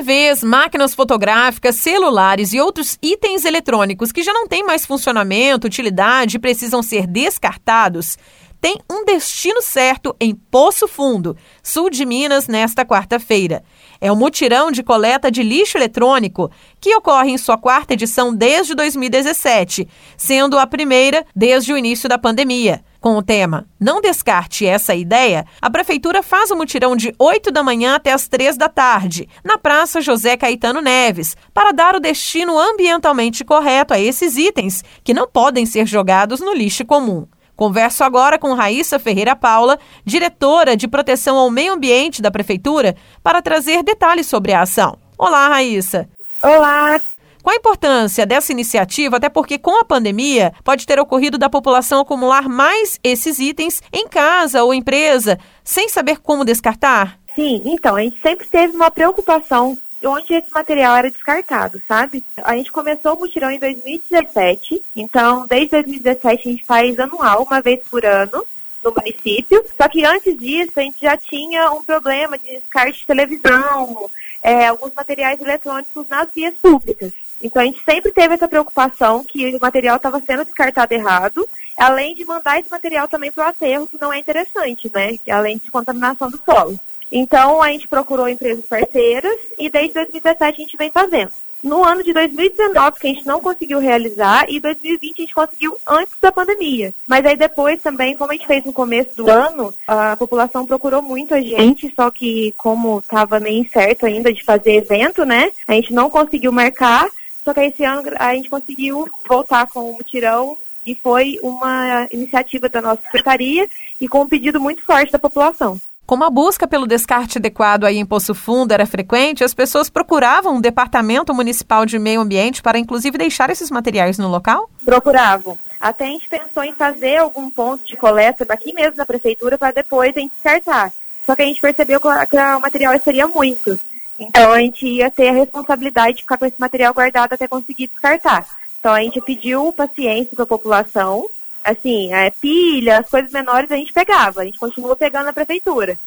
TVs, máquinas fotográficas, celulares e outros itens eletrônicos que já não têm mais funcionamento, utilidade e precisam ser descartados tem um destino certo em Poço Fundo, sul de Minas, nesta quarta-feira. É o mutirão de coleta de lixo eletrônico, que ocorre em sua quarta edição desde 2017, sendo a primeira desde o início da pandemia. Com o tema Não Descarte Essa Ideia, a Prefeitura faz o mutirão de 8 da manhã até as 3 da tarde, na Praça José Caetano Neves, para dar o destino ambientalmente correto a esses itens, que não podem ser jogados no lixo comum. Converso agora com Raíssa Ferreira Paula, diretora de proteção ao meio ambiente da Prefeitura, para trazer detalhes sobre a ação. Olá, Raíssa. Olá. Qual a importância dessa iniciativa, até porque com a pandemia pode ter ocorrido da população acumular mais esses itens em casa ou empresa, sem saber como descartar? Sim, então, a gente sempre teve uma preocupação onde esse material era descartado, sabe? A gente começou o mutirão em 2017, então desde 2017 a gente faz anual, uma vez por ano, no município. Só que antes disso a gente já tinha um problema de descarte de televisão, é, alguns materiais eletrônicos nas vias públicas. Então a gente sempre teve essa preocupação que o material estava sendo descartado errado, além de mandar esse material também para o aterro, que não é interessante, né? Além de contaminação do solo. Então, a gente procurou empresas parceiras e desde 2017 a gente vem fazendo. No ano de 2019, que a gente não conseguiu realizar, e 2020 a gente conseguiu antes da pandemia. Mas aí depois também, como a gente fez no começo do ano, a população procurou muito a gente, só que como estava meio incerto ainda de fazer evento, né? A gente não conseguiu marcar, só que esse ano a gente conseguiu voltar com o mutirão e foi uma iniciativa da nossa secretaria e com um pedido muito forte da população. Como a busca pelo descarte adequado aí em Poço Fundo era frequente, as pessoas procuravam um departamento municipal de meio ambiente para inclusive deixar esses materiais no local? Procuravam. Até a gente pensou em fazer algum ponto de coleta daqui mesmo da prefeitura para depois a gente descartar. Só que a gente percebeu que o material seria muito. Então a gente ia ter a responsabilidade de ficar com esse material guardado até conseguir descartar. Então a gente pediu paciência para a população assim, é, pilha, as coisas menores a gente pegava, a gente continua pegando na prefeitura.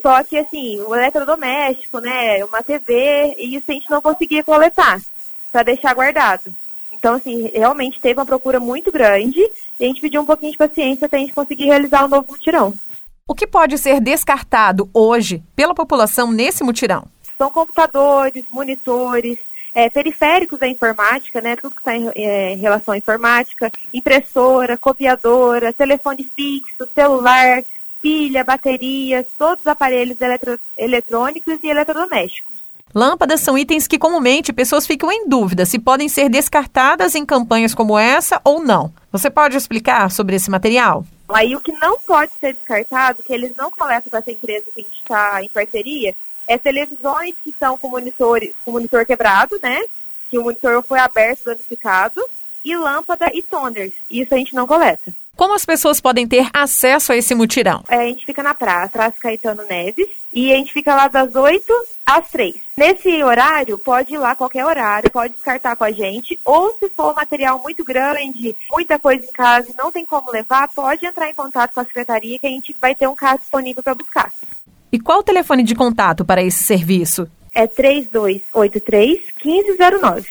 Só que, assim, o eletrodoméstico, né, uma TV, isso a gente não conseguia coletar para deixar guardado. Então, assim, realmente teve uma procura muito grande e a gente pediu um pouquinho de paciência até a gente conseguir realizar o um novo mutirão. O que pode ser descartado hoje pela população nesse mutirão? São computadores, monitores, é, periféricos da informática, né, tudo que está em, é, em, relação à informática, impressora, copiadora, telefone fixo, celular, pilha, baterias, todos os aparelhos eletro, eletrônicos e eletrodomésticos. Lâmpadas são itens que comumente pessoas ficam em dúvida se podem ser descartadas em campanhas como essa ou não. Você pode explicar sobre esse material? Aí o que não pode ser descartado, que eles não coletam para essa empresa que a gente está em parceria, é televisões que estão com monitor, com monitor quebrado, né? Que o monitor foi aberto, danificado, e lâmpada e toners. Isso a gente não coleta. Como as pessoas podem ter acesso a esse mutirão? É, a gente fica na praça, Praça Caetano Neves, e a gente fica lá das 8 às 3. Nesse horário, pode ir lá qualquer horário, pode descartar com a gente, ou se for material muito grande, muita coisa em casa e não tem como levar, pode entrar em contato com a secretaria que a gente vai ter um carro disponível para buscar. E qual o telefone de contato para esse serviço? É 3283-1509.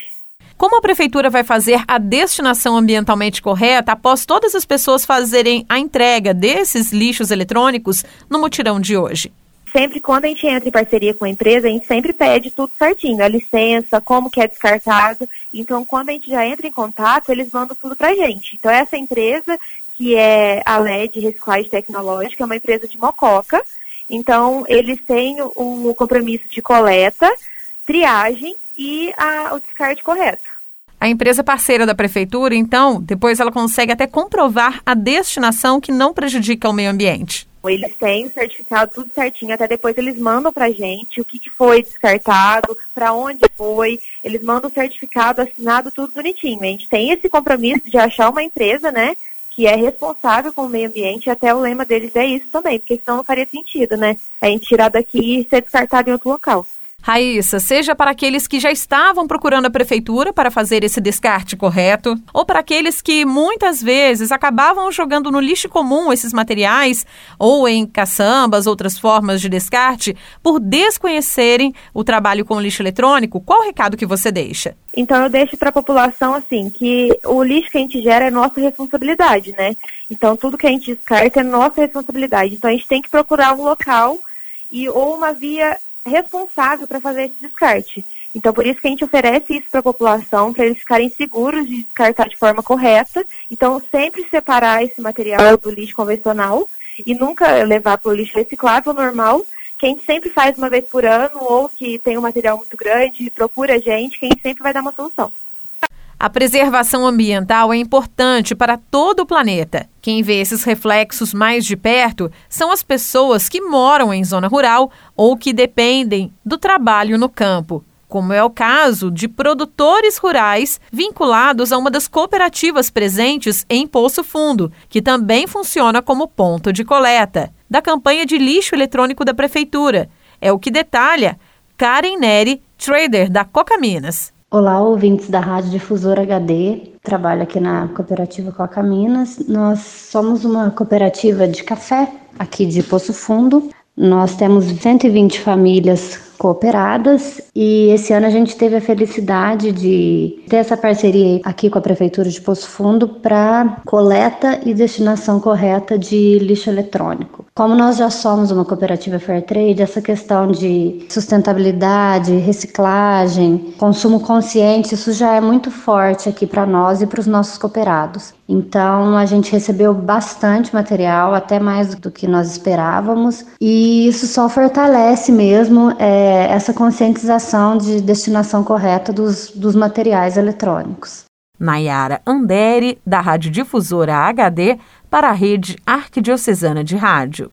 Como a prefeitura vai fazer a destinação ambientalmente correta após todas as pessoas fazerem a entrega desses lixos eletrônicos no mutirão de hoje? Sempre quando a gente entra em parceria com a empresa, a gente sempre pede tudo certinho, a licença, como que é descartado. Então, quando a gente já entra em contato, eles mandam tudo para a gente. Então, essa empresa, que é a LED Reciclagem Tecnológica, é uma empresa de Mococa, então, eles têm o, compromisso de coleta, triagem e a, o descarte correto. A empresa parceira da prefeitura, então, depois ela consegue até comprovar a destinação que não prejudica o meio ambiente. Eles têm o certificado tudo certinho, até depois eles mandam para gente o que, que foi descartado, para onde foi, eles mandam o certificado assinado tudo bonitinho. A gente tem esse compromisso de achar uma empresa, né, que é responsável com o meio ambiente, até o lema deles é isso também, porque senão não faria sentido, né? A gente tirar daqui e ser descartado em outro local. Raíssa, seja para aqueles que já estavam procurando a prefeitura para fazer esse descarte correto, ou para aqueles que muitas vezes acabavam jogando no lixo comum esses materiais, ou em caçambas, outras formas de descarte, por desconhecerem o trabalho com lixo eletrônico, qual o recado que você deixa? Então eu deixo para a população assim que o lixo que a gente gera é nossa responsabilidade, né? Então tudo que a gente descarta é nossa responsabilidade. Então a gente tem que procurar um local e ou uma via responsável para fazer esse descarte. Então, por isso que a gente oferece isso para a população, para eles ficarem seguros de descartar de forma correta. Então, sempre separar esse material do lixo convencional e nunca levar para o lixo reciclável normal, que a gente sempre faz uma vez por ano, ou que tem um material muito grande, procura a gente, que a gente sempre vai dar uma solução. A preservação ambiental é importante para todo o planeta. Quem vê esses reflexos mais de perto são as pessoas que moram em zona rural ou que dependem do trabalho no campo como é o caso de produtores rurais vinculados a uma das cooperativas presentes em Poço Fundo, que também funciona como ponto de coleta, da campanha de lixo eletrônico da Prefeitura. É o que detalha Karen Neri, trader da Coca Minas. Olá, ouvintes da Rádio Difusora HD. Trabalho aqui na cooperativa Coca Minas. Nós somos uma cooperativa de café aqui de Poço Fundo. Nós temos 120 famílias cooperadas e esse ano a gente teve a felicidade de ter essa parceria aqui com a Prefeitura de Poço Fundo para coleta e destinação correta de lixo eletrônico. Como nós já somos uma cooperativa fair trade, essa questão de sustentabilidade, reciclagem, consumo consciente, isso já é muito forte aqui para nós e para os nossos cooperados. Então a gente recebeu bastante material, até mais do que nós esperávamos, e isso só fortalece mesmo é, essa conscientização de destinação correta dos, dos materiais eletrônicos. Nayara Andere, da Rádio Difusora HD, para a Rede Arquidiocesana de Rádio.